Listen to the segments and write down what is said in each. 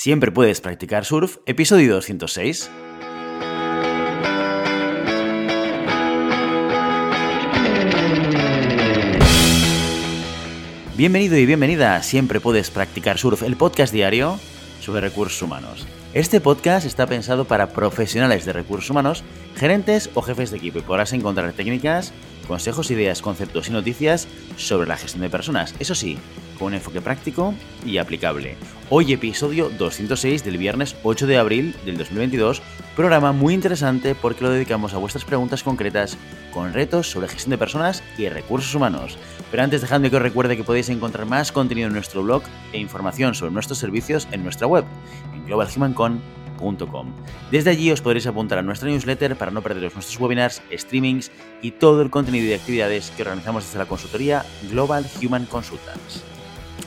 Siempre puedes practicar surf, episodio 206. Bienvenido y bienvenida a Siempre puedes practicar surf, el podcast diario sobre recursos humanos. Este podcast está pensado para profesionales de recursos humanos, gerentes o jefes de equipo y podrás encontrar técnicas, consejos, ideas, conceptos y noticias sobre la gestión de personas. Eso sí, con un enfoque práctico y aplicable. Hoy episodio 206 del viernes 8 de abril del 2022, programa muy interesante porque lo dedicamos a vuestras preguntas concretas con retos sobre gestión de personas y recursos humanos. Pero antes dejadme que os recuerde que podéis encontrar más contenido en nuestro blog e información sobre nuestros servicios en nuestra web, globalhumancon.com. Desde allí os podréis apuntar a nuestra newsletter para no perderos nuestros webinars, streamings y todo el contenido y actividades que organizamos desde la consultoría Global Human Consultants.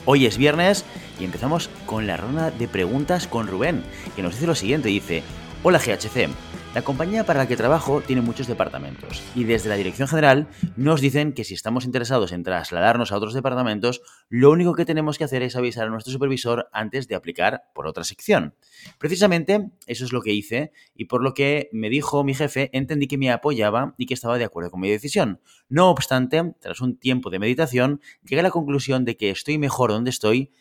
Hoy es viernes y empezamos con la ronda de preguntas con Rubén, que nos dice lo siguiente, dice, Hola GHC, la compañía para la que trabajo tiene muchos departamentos y desde la Dirección General nos dicen que si estamos interesados en trasladarnos a otros departamentos, lo único que tenemos que hacer es avisar a nuestro supervisor antes de aplicar por otra sección. Precisamente eso es lo que hice y por lo que me dijo mi jefe entendí que me apoyaba y que estaba de acuerdo con mi decisión. No obstante, tras un tiempo de meditación, llegué a la conclusión de que estoy mejor donde estoy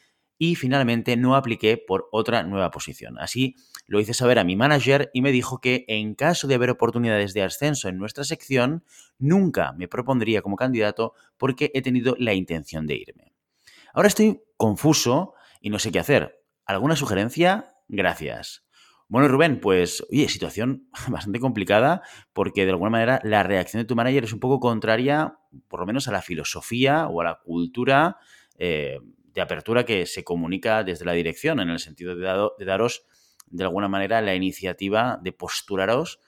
y finalmente no apliqué por otra nueva posición. Así lo hice saber a mi manager y me dijo que en caso de haber oportunidades de ascenso en nuestra sección, nunca me propondría como candidato porque he tenido la intención de irme. Ahora estoy confuso y no sé qué hacer. ¿Alguna sugerencia? Gracias. Bueno, Rubén, pues, oye, situación bastante complicada porque de alguna manera la reacción de tu manager es un poco contraria, por lo menos a la filosofía o a la cultura eh, de apertura que se comunica desde la dirección, en el sentido de, daros de alguna manera la iniciativa de posturaros,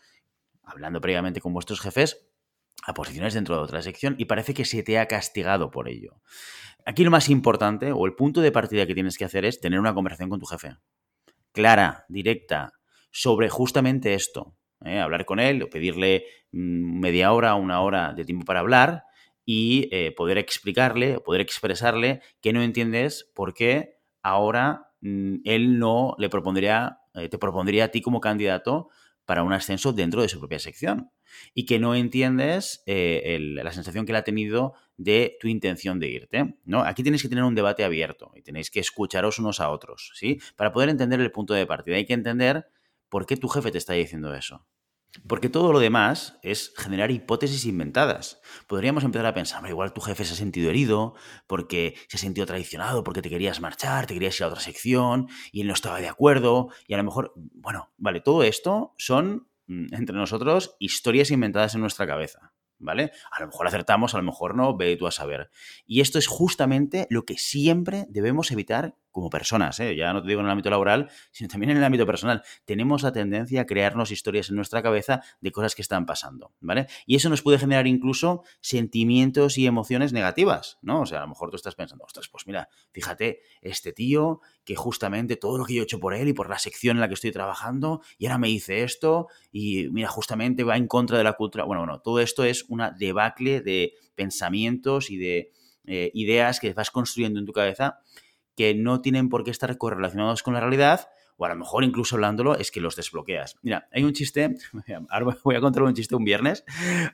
hablando previamente con vuestros jefes, a posiciones dentro de otra sección y parece que se te ha castigado por ello. Aquí lo más importante o el punto de partida que tienes que hacer es tener una conversación con tu jefe. Clara, directa, sobre justamente esto. ¿eh? Hablar con él o pedirle mm, media hora, una hora de tiempo para hablar y eh, poder explicarle, poder expresarle que no entiendes por qué ahora mm, él no le propondría, eh, te propondría a ti como candidato para un ascenso dentro de su propia sección y que no entiendes eh, la sensación que él ha tenido de tu intención de irte, ¿no? Aquí tenéis que tener un debate abierto y tenéis que escucharos unos a otros, ¿sí? Para poder entender el punto de partida hay que entender por qué tu jefe te está diciendo eso. Porque todo lo demás es generar hipótesis inventadas. Podríamos empezar a pensar, igual tu jefe se ha sentido herido porque se ha sentido traicionado, porque te querías marchar, te querías ir a otra sección y él no estaba de acuerdo. Y a lo mejor, bueno, vale, todo esto son mm, entre nosotros historias inventadas en nuestra cabeza. ¿vale? A lo mejor acertamos, a lo mejor no, ve tú a saber. Y esto es justamente lo que siempre debemos evitar como personas, ¿eh? ya no te digo en el ámbito laboral, sino también en el ámbito personal. Tenemos la tendencia a crearnos historias en nuestra cabeza de cosas que están pasando, ¿vale? Y eso nos puede generar incluso sentimientos y emociones negativas, ¿no? O sea, a lo mejor tú estás pensando, ostras, pues mira, fíjate, este tío que justamente todo lo que yo he hecho por él y por la sección en la que estoy trabajando, y ahora me dice esto, y mira, justamente va en contra de la cultura. Bueno, bueno, todo esto es una debacle de pensamientos y de eh, ideas que vas construyendo en tu cabeza que no tienen por qué estar correlacionados con la realidad, o a lo mejor incluso hablándolo es que los desbloqueas. Mira, hay un chiste, ahora voy a contar un chiste un viernes,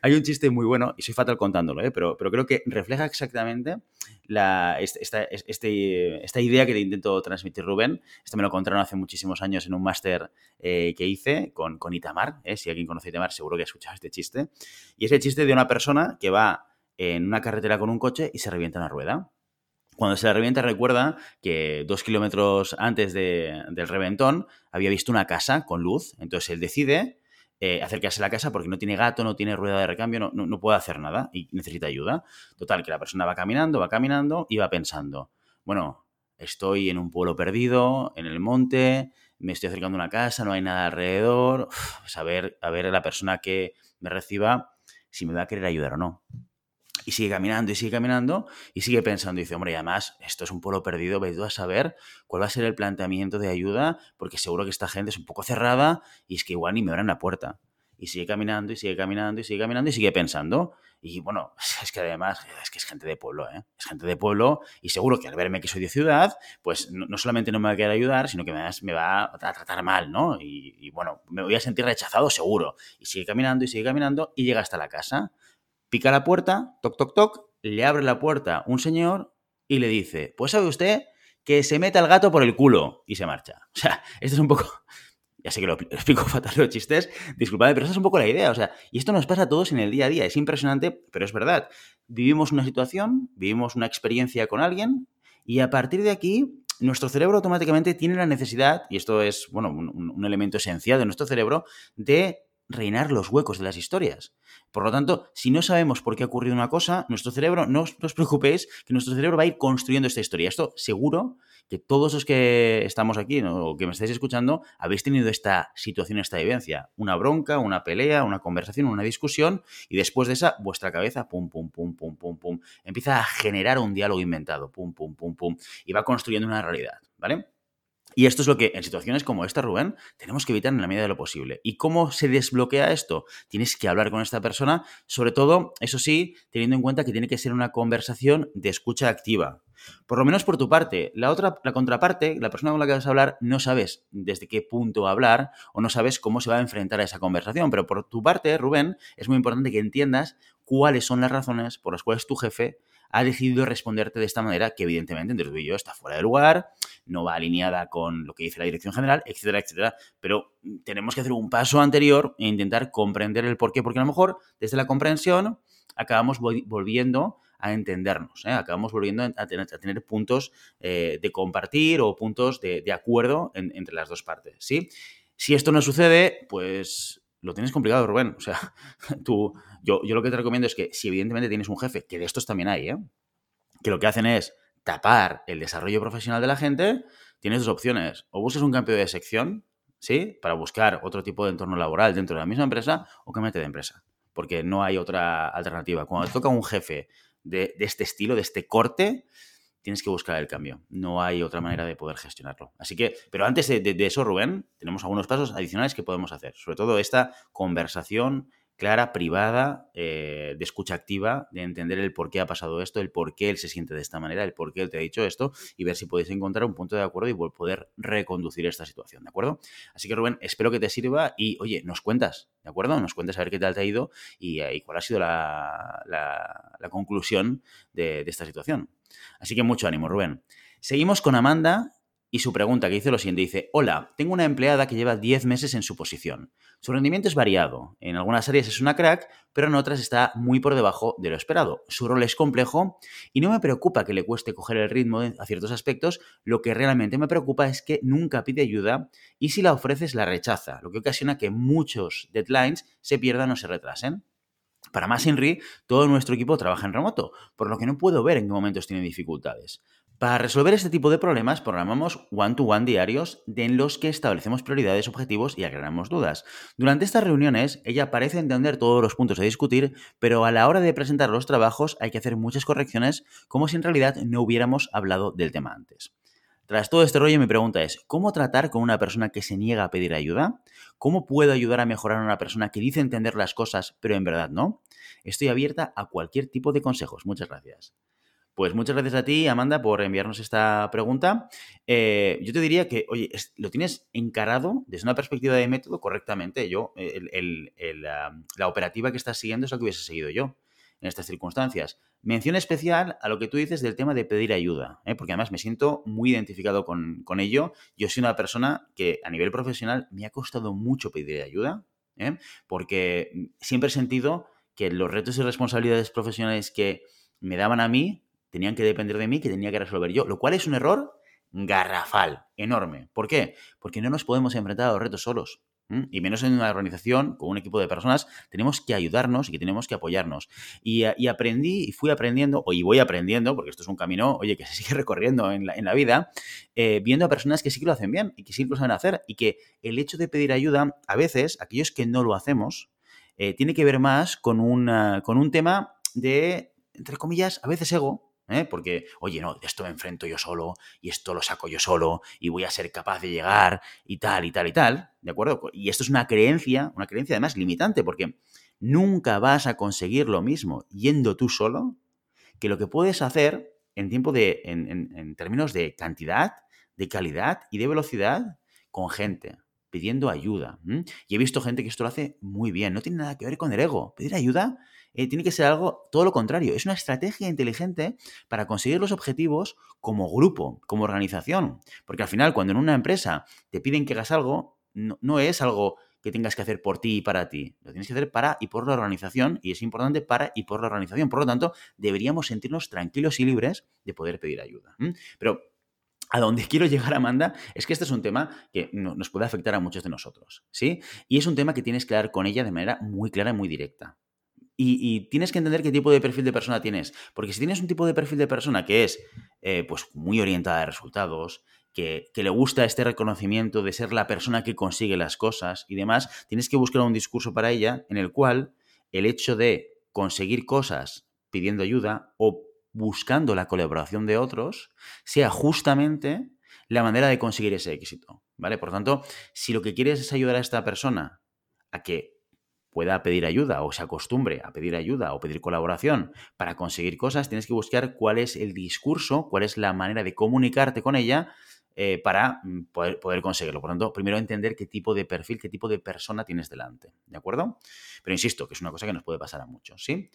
hay un chiste muy bueno, y soy fatal contándolo, ¿eh? pero, pero creo que refleja exactamente la, esta, este, esta, idea que te intento transmitir Rubén. Esto me lo contaron hace muchísimos años en un máster eh, que hice con, con Itamar, ¿eh? si alguien conoce Itamar seguro que ha escuchado este chiste, y es el chiste de una persona que va en una carretera con un coche y se revienta una rueda cuando se le revienta, recuerda que dos kilómetros antes del reventón había visto una casa con luz. Entonces él decide eh, acercarse a la casa porque no tiene gato, no tiene rueda de recambio, no, no, puede hacer nada y necesita ayuda. Total, que la persona va caminando, va caminando y va pensando, bueno, estoy en un pueblo perdido, en el monte, me estoy acercando a una casa, no hay nada alrededor, pues a ver, a ver a la persona que me reciba si me va a querer ayudar o no. Y sigue caminando y sigue caminando y sigue pensando. Y dice, hombre, y además, esto es un pueblo perdido, ve a saber cuál va a ser el planteamiento de ayuda, porque seguro que esta gente es un poco cerrada y es que igual ni me abran la puerta. y sigue caminando y sigue caminando y sigue caminando y sigue pensando. Y bueno, es que además es que es gente de pueblo, ¿eh? Es gente de pueblo y seguro que al verme que soy de ciudad, pues no, solamente no me va a querer ayudar, sino que me va a tratar mal, ¿no? Y, y, bueno, me voy a sentir rechazado seguro. Y sigue caminando y sigue caminando y llega hasta la casa. Pica la puerta, toc, toc, toc, le abre la puerta un señor y le dice, pues sabe usted que se meta el gato por el culo y se marcha. O sea, esto es un poco... Ya sé que lo, explico fatal los chistes, disculpadme, pero esta es un poco la idea. O sea, y esto nos pasa a todos en el día a día. Es impresionante, pero es verdad. Vivimos una situación, vivimos una experiencia con alguien y a partir de aquí nuestro cerebro automáticamente tiene la necesidad, y esto es, bueno, un elemento esencial de nuestro cerebro, de reinar los huecos de las historias. Por lo tanto, si no sabemos por qué ha ocurrido una cosa, nuestro cerebro, no os, preocupéis, que nuestro cerebro va a ir construyendo esta historia. Esto seguro que todos los que estamos aquí o que me estáis escuchando habéis tenido esta situación, esta vivencia. Una bronca, una pelea, una conversación, una discusión y después de esa, vuestra cabeza, pum, pum, pum, pum, pum, pum, empieza a generar un diálogo inventado, pum, pum, pum, pum, y va construyendo una realidad, ¿vale? Y esto es lo que en situaciones como esta, Rubén, tenemos que evitar en la medida de lo posible. ¿Y cómo se desbloquea esto? Tienes que hablar con esta persona, sobre todo, eso sí, teniendo en cuenta que tiene que ser una conversación de escucha activa. Por lo menos por tu parte. La otra, la contraparte, la persona con la que vas a hablar, no sabes desde qué punto hablar o no sabes cómo se va a enfrentar a esa conversación. Pero por tu parte, Rubén, es muy importante que entiendas cuáles son las razones por las cuales tu jefe ha decidido responderte de esta manera, que evidentemente entre tú y yo está fuera de lugar, no va alineada con lo que dice la dirección general, etcétera, etcétera. Pero tenemos que hacer un paso anterior e intentar comprender el porqué, porque a lo mejor desde la comprensión acabamos volviendo a entendernos, ¿eh? acabamos volviendo a tener, puntos eh, de compartir o puntos de, acuerdo entre las dos partes. Si esto no sucede, pues lo tienes complicado, Rubén. O sea, tú, yo, yo lo que te recomiendo es que si evidentemente tienes un jefe, que de estos también hay, ¿eh? que lo que hacen es tapar el desarrollo profesional de la gente, tienes dos opciones. O buscas un cambio de sección, ¿sí? Para buscar otro tipo de entorno laboral dentro de la misma empresa o mete de empresa. Porque no hay otra alternativa. Cuando te toca un jefe de, de este estilo, de este corte, tienes que buscar el cambio. No hay otra manera de poder gestionarlo. Así que, pero antes de, eso, Rubén, tenemos algunos pasos adicionales que podemos hacer. Sobre todo esta conversación clara, privada, eh, de escucha activa, de entender el por qué ha pasado esto, el por qué él se siente de esta manera, el por qué él te ha dicho esto y ver si podéis encontrar un punto de acuerdo y poder reconducir esta situación, ¿de acuerdo? Así que Rubén, espero que te sirva y, oye, nos cuentas, ¿de acuerdo? Nos cuentas a ver qué tal te ha ido y, eh, cuál ha sido la, conclusión de esta situación. Así que mucho ánimo, Rubén. Seguimos con Amanda y su pregunta que dice lo siguiente, dice, hola, tengo una empleada que lleva 10 meses en su posición. Su rendimiento es variado. En algunas áreas es una crack, pero en otras está muy por debajo de lo esperado. Su rol es complejo y no me preocupa que le cueste coger el ritmo a ciertos aspectos. Lo que realmente me preocupa es que nunca pide ayuda y si la ofreces la rechaza, lo que ocasiona que muchos deadlines se pierdan o se retrasen. Para más Henry, todo nuestro equipo trabaja en remoto, por lo que no puedo ver en qué momentos tiene dificultades. Para resolver este tipo de problemas, programamos one-to-one diarios en los que establecemos prioridades, objetivos y aclaramos dudas. Durante estas reuniones, ella parece entender todos los puntos a discutir, pero a la hora de presentar los trabajos hay que hacer muchas correcciones como si en realidad no hubiéramos hablado del tema antes. Tras todo este rollo, mi pregunta es, ¿cómo tratar con una persona que se niega a pedir ayuda? ¿Cómo puedo ayudar a mejorar a una persona que dice entender las cosas, pero en verdad no? Estoy abierta a cualquier tipo de consejos. Muchas gracias. Pues muchas gracias a ti, Amanda, por enviarnos esta pregunta. Eh, yo te diría que, oye, lo tienes encarado desde una perspectiva de método correctamente. Yo, la, operativa que estás siguiendo es la que hubiese seguido yo en estas circunstancias. Mención especial a lo que tú dices del tema de pedir ayuda, ¿eh? porque además me siento muy identificado con, ello. Yo soy una persona que a nivel profesional me ha costado mucho pedir ayuda, ¿eh? porque siempre he sentido que los retos y responsabilidades profesionales que me daban a mí tenían que depender de mí, que tenía que resolver yo, lo cual es un error garrafal, enorme. ¿Por qué? Porque no nos podemos enfrentar a los retos solos. Y menos en una organización con un equipo de personas, tenemos que ayudarnos y que tenemos que apoyarnos. Y, aprendí y fui aprendiendo, y voy aprendiendo, porque esto es un camino, oye, que se sigue recorriendo en la, vida, eh, viendo a personas que sí que lo hacen bien y que sí que lo saben hacer. Y que el hecho de pedir ayuda, a veces, aquellos que no lo hacemos, eh, tiene que ver más con, con un tema de, entre comillas, a veces ego, ¿eh? Porque, oye, no, esto me enfrento yo solo y esto lo saco yo solo y voy a ser capaz de llegar y tal y tal y tal, ¿de acuerdo? Y esto es una creencia, una creencia además limitante, porque nunca vas a conseguir lo mismo yendo tú solo que lo que puedes hacer en tiempo de, en, términos de cantidad, de calidad y de velocidad con gente pidiendo ayuda. Y he visto gente que esto lo hace muy bien. No tiene nada que ver con el ego. Pedir ayuda eh, tiene que ser algo todo lo contrario. Es una estrategia inteligente para conseguir los objetivos como grupo, como organización. Porque al final, cuando en una empresa te piden que hagas algo, no, es algo que tengas que hacer por ti y para ti. Lo tienes que hacer para y por la organización y es importante para y por la organización. Por lo tanto, deberíamos sentirnos tranquilos y libres de poder pedir ayuda. Pero a donde quiero llegar, Amanda, es que este es un tema que nos puede afectar a muchos de nosotros, ¿sí? Y es un tema que tienes que hablar con ella de manera muy clara y muy directa. Y, tienes que entender qué tipo de perfil de persona tienes. Porque si tienes un tipo de perfil de persona que es eh, pues muy orientada a resultados, que, que, le gusta este reconocimiento de ser la persona que consigue las cosas y demás, tienes que buscar un discurso para ella en el cual el hecho de conseguir cosas pidiendo ayuda o buscando la colaboración de otros sea justamente la manera de conseguir ese éxito. ¿Vale? Por tanto, si lo que quieres es ayudar a esta persona a que pueda pedir ayuda o se acostumbre a pedir ayuda o pedir colaboración para conseguir cosas, tienes que buscar cuál es el discurso, cuál es la manera de comunicarte con ella eh, para mm, poder, conseguirlo. Por lo tanto, primero entender qué tipo de perfil, qué tipo de persona tienes delante, ¿de acuerdo? Pero insisto, que es una cosa que nos puede pasar a muchos, ¿sí?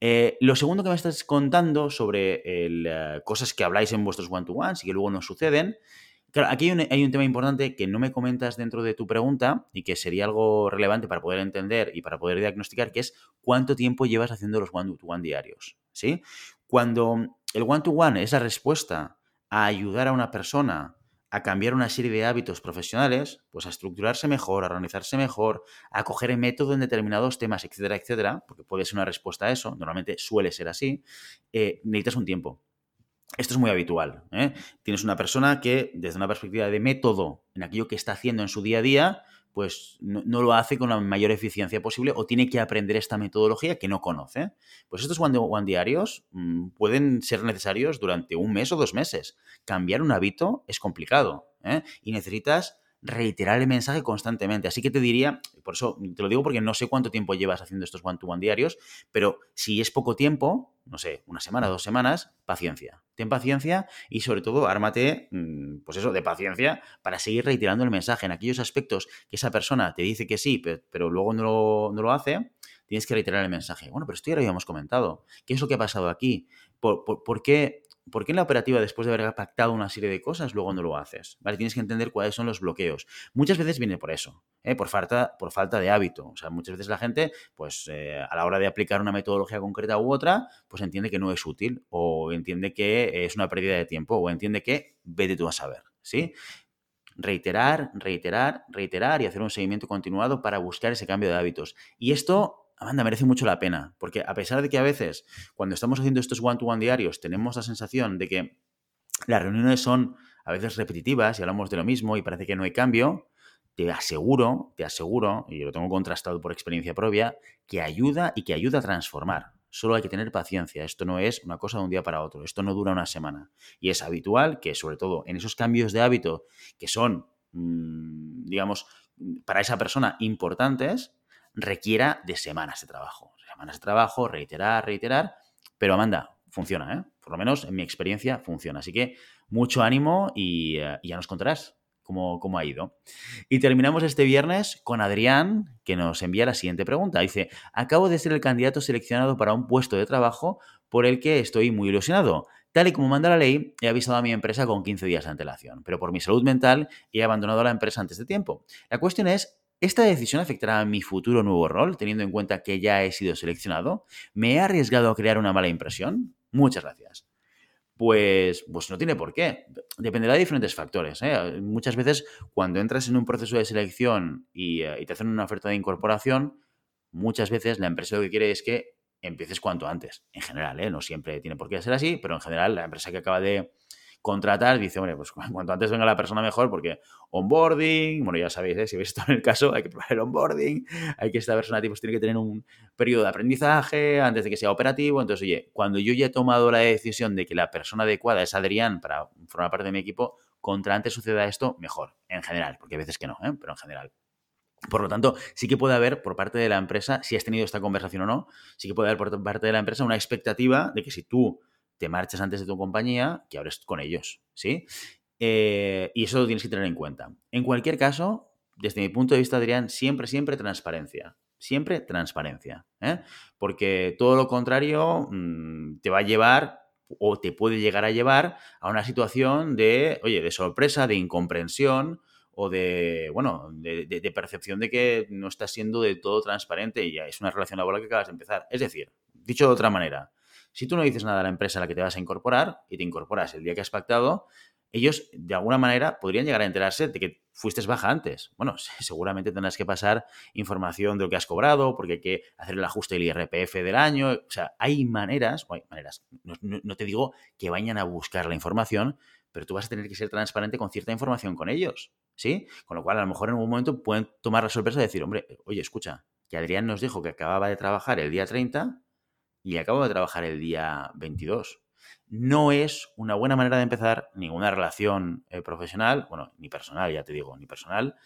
Eh, lo segundo que me estás contando sobre eh, cosas que habláis en vuestros one-to-ones y que luego no suceden, Claro, aquí hay un, tema importante que no me comentas dentro de tu pregunta y que sería algo relevante para poder entender y para poder diagnosticar, que es cuánto tiempo llevas haciendo los one-to-one diarios. ¿sí? Cuando el one-to-one es la respuesta a ayudar a una persona a cambiar una serie de hábitos profesionales, pues a estructurarse mejor, a organizarse mejor, a coger el método en determinados temas, etcétera, etcétera, porque puede ser una respuesta a eso, normalmente suele ser así, eh, necesitas un tiempo. Esto es muy habitual. ¿eh? Tienes una persona que, desde una perspectiva de método, en aquello que está haciendo en su día a día, pues no, lo hace con la mayor eficiencia posible o tiene que aprender esta metodología que no conoce. Pues estos one, one diarios mm, pueden ser necesarios durante un mes o dos meses. Cambiar un hábito es complicado ¿eh? y necesitas reiterar el mensaje constantemente. Así que te diría, por eso te lo digo porque no sé cuánto tiempo llevas haciendo estos one-to-one diarios, pero si es poco tiempo, no sé, una semana, dos semanas, paciencia. Ten paciencia y sobre todo ármate, mm, pues eso, de paciencia para seguir reiterando el mensaje en aquellos aspectos que esa persona te dice que sí, pero, luego no lo, no lo, hace. Tienes que reiterar el mensaje. Bueno, pero esto ya lo habíamos comentado. ¿Qué es lo que ha pasado aquí? ¿Por, por qué ¿por qué en la operativa, después de haber pactado una serie de cosas, luego no lo haces? Tienes que entender cuáles son los bloqueos. Muchas veces viene por eso, ¿eh? por, falta, por falta de hábito. O sea, muchas veces la gente, pues eh, a la hora de aplicar una metodología concreta u otra, pues entiende que no es útil o entiende que es una pérdida de tiempo o entiende que vete tú a saber, ¿sí? Reiterar, reiterar, reiterar y hacer un seguimiento continuado para buscar ese cambio de hábitos. Y esto Amanda, merece mucho la pena, porque a pesar de que a veces cuando estamos haciendo estos one-to-one diarios tenemos la sensación de que las reuniones son a veces repetitivas y hablamos de lo mismo y parece que no hay cambio, te aseguro, te aseguro, y lo tengo contrastado por experiencia propia, que ayuda y que ayuda a transformar. Solo hay que tener paciencia. Esto no es una cosa de un día para otro. Esto no dura una semana. Y es habitual que, sobre todo en esos cambios de hábito que son, mm, digamos, para esa persona importantes, requiera de semanas de trabajo. Semanas de trabajo, reiterar, reiterar, pero Amanda, funciona, ¿eh? Por lo menos en mi experiencia funciona. Así que mucho ánimo y, eh, ya nos contarás cómo, cómo, ha ido. Y terminamos este viernes con Adrián, que nos envía la siguiente pregunta. Dice, acabo de ser el candidato seleccionado para un puesto de trabajo por el que estoy muy ilusionado. Tal y como manda la ley, he avisado a mi empresa con 15 días de antelación, pero por mi salud mental he abandonado la empresa antes de tiempo. La cuestión es ¿Esta decisión afectará a mi futuro nuevo rol, teniendo en cuenta que ya he sido seleccionado? ¿Me he arriesgado a crear una mala impresión? Muchas gracias. Pues, pues no tiene por qué. Dependerá de diferentes factores. ¿eh? Muchas veces, cuando entras en un proceso de selección eh, y, te hacen una oferta de incorporación, muchas veces la empresa lo que quiere es que empieces cuanto antes. En general, ¿eh? no siempre tiene por qué ser así, pero en general la empresa que acaba de contratar, dice, hombre, pues cuanto antes venga la persona mejor, porque onboarding, bueno, ya sabéis, ¿eh? si veis esto en el caso, hay que probar el onboarding, hay que esta persona pues, tiene que tener un periodo de aprendizaje antes de que sea operativo. Entonces, oye, cuando yo ya he tomado la decisión de que la persona adecuada es Adrián para formar parte de mi equipo, contra antes suceda esto, mejor, en general, porque a veces que no, ¿eh? pero en general. Por lo tanto, sí que puede haber por parte de la empresa, si has tenido esta conversación o no, sí que puede haber por parte de la empresa una expectativa de que si tú te marchas antes de tu compañía, que hables con ellos, ¿sí? Eh, y eso lo tienes que tener en cuenta. En cualquier caso, desde mi punto de vista, Adrián, siempre, siempre transparencia. Siempre transparencia. ¿eh? Porque todo lo contrario mm, te va a llevar o te puede llegar a llevar a una situación de, oye, de sorpresa, de incomprensión o de, bueno, de, percepción de que no estás siendo de todo transparente y ya es una relación laboral que acabas de empezar. Es decir, dicho de otra manera, si tú no dices nada a la empresa a la que te vas a incorporar y te incorporas el día que has pactado, ellos de alguna manera podrían llegar a enterarse de que fuiste baja antes. Bueno, seguramente tendrás que pasar información de lo que has cobrado, porque hay que hacer el ajuste del IRPF del año. O sea, hay maneras, hay maneras, no, te digo que vayan a buscar la información, pero tú vas a tener que ser transparente con cierta información con ellos, ¿sí? Con lo cual, a lo mejor en un momento pueden tomar la sorpresa de decir, hombre, oye, escucha, que Adrián nos dijo que acababa de trabajar el día 30 y acabo de trabajar el día 22 no es una buena manera de empezar ninguna relación eh, profesional, bueno, ni personal, ya te digo, ni personal,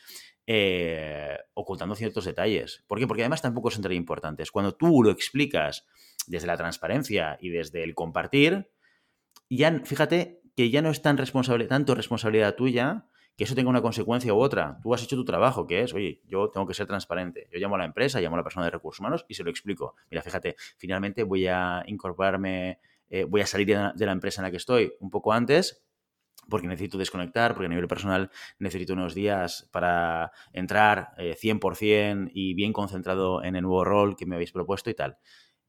eh, ocultando ciertos detalles. ¿Por qué? Porque además tampoco son tan importantes. Cuando tú lo explicas desde la transparencia y desde el compartir, ya fíjate que ya no es tan responsable, tanto responsabilidad tuya que eso tenga una consecuencia u otra. Tú has hecho tu trabajo, que es, oye, yo tengo que ser transparente. Yo llamo a la empresa, llamo a la persona de recursos humanos y se lo explico. Mira, fíjate, finalmente voy a incorporarme eh, voy a salir de la empresa en la que estoy un poco antes porque necesito desconectar, porque a nivel personal necesito unos días para entrar 100% eh, y bien concentrado en el nuevo rol que me habéis propuesto y tal.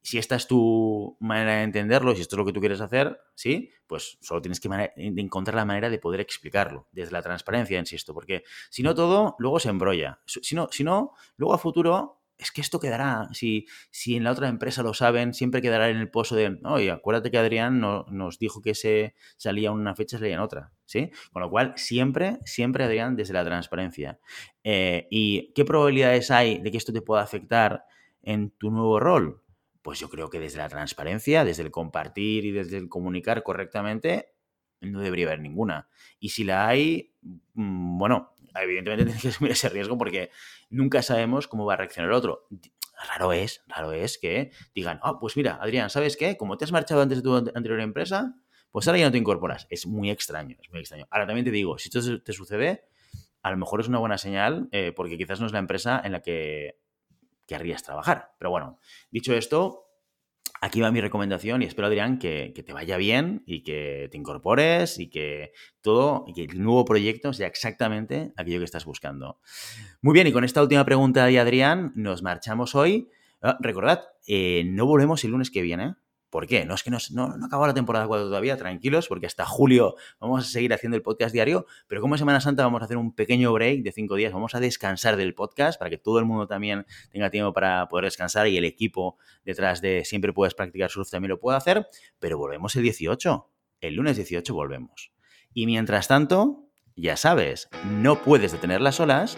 Si esta es tu manera de entenderlo, si esto es lo que tú quieres hacer, ¿sí? Pues solo tienes que encontrar la manera de poder explicarlo, desde la transparencia, insisto, porque si no todo, luego se embrolla. Si no, si no luego a futuro es que esto quedará, si, si en la otra empresa lo saben, siempre quedará en el pozo de, oye, acuérdate que Adrián no, nos dijo que se salía una fecha, salía en otra, ¿sí? Con lo cual, siempre, siempre, Adrián, desde la transparencia. Eh, ¿Y qué probabilidades hay de que esto te pueda afectar en tu nuevo rol? Pues yo creo que desde la transparencia, desde el compartir y desde el comunicar correctamente, no debería haber ninguna. Y si la hay, mm, bueno, evidentemente tienes que asumir ese riesgo porque nunca sabemos cómo va a reaccionar el otro. Raro es, raro es que digan, ah, pues mira, Adrián, ¿sabes qué? Como te has marchado antes de tu anterior empresa, pues ahora ya no te incorporas. Es muy extraño, es muy extraño. Ahora también te digo, si esto te sucede, a lo mejor es una buena señal eh, porque quizás no es la empresa en la que querrías trabajar. Pero bueno, dicho esto, aquí va mi recomendación y espero, Adrián, que, te vaya bien y que te incorpores y que todo, y que el nuevo proyecto sea exactamente aquello que estás buscando. Muy bien, y con esta última pregunta de Adrián, nos marchamos hoy. Ah, recordad, eh, no volvemos el lunes que viene. ¿Por qué? No es que no, acabó la temporada 4 todavía, tranquilos, porque hasta julio vamos a seguir haciendo el podcast diario, pero como Semana Santa vamos a hacer un pequeño break de 5 días, vamos a descansar del podcast para que todo el mundo también tenga tiempo para poder descansar y el equipo detrás de Siempre Puedes Practicar Surf también lo puede hacer, pero volvemos el 18, el lunes 18 volvemos. Y mientras tanto, ya sabes, no puedes detener las olas,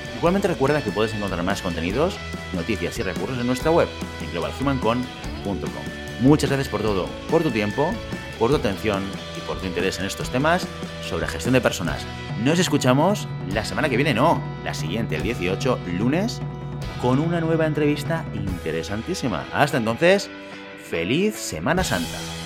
Igualmente recuerda que puedes encontrar más contenidos, noticias y recursos en nuestra web, en globalhumancon.com. Muchas gracias por todo, por tu tiempo, por tu atención y por tu interés en estos temas sobre gestión de personas. Nos escuchamos la semana que viene, no, la siguiente, el 18, lunes, con una nueva entrevista interesantísima. Hasta entonces, feliz Semana Santa.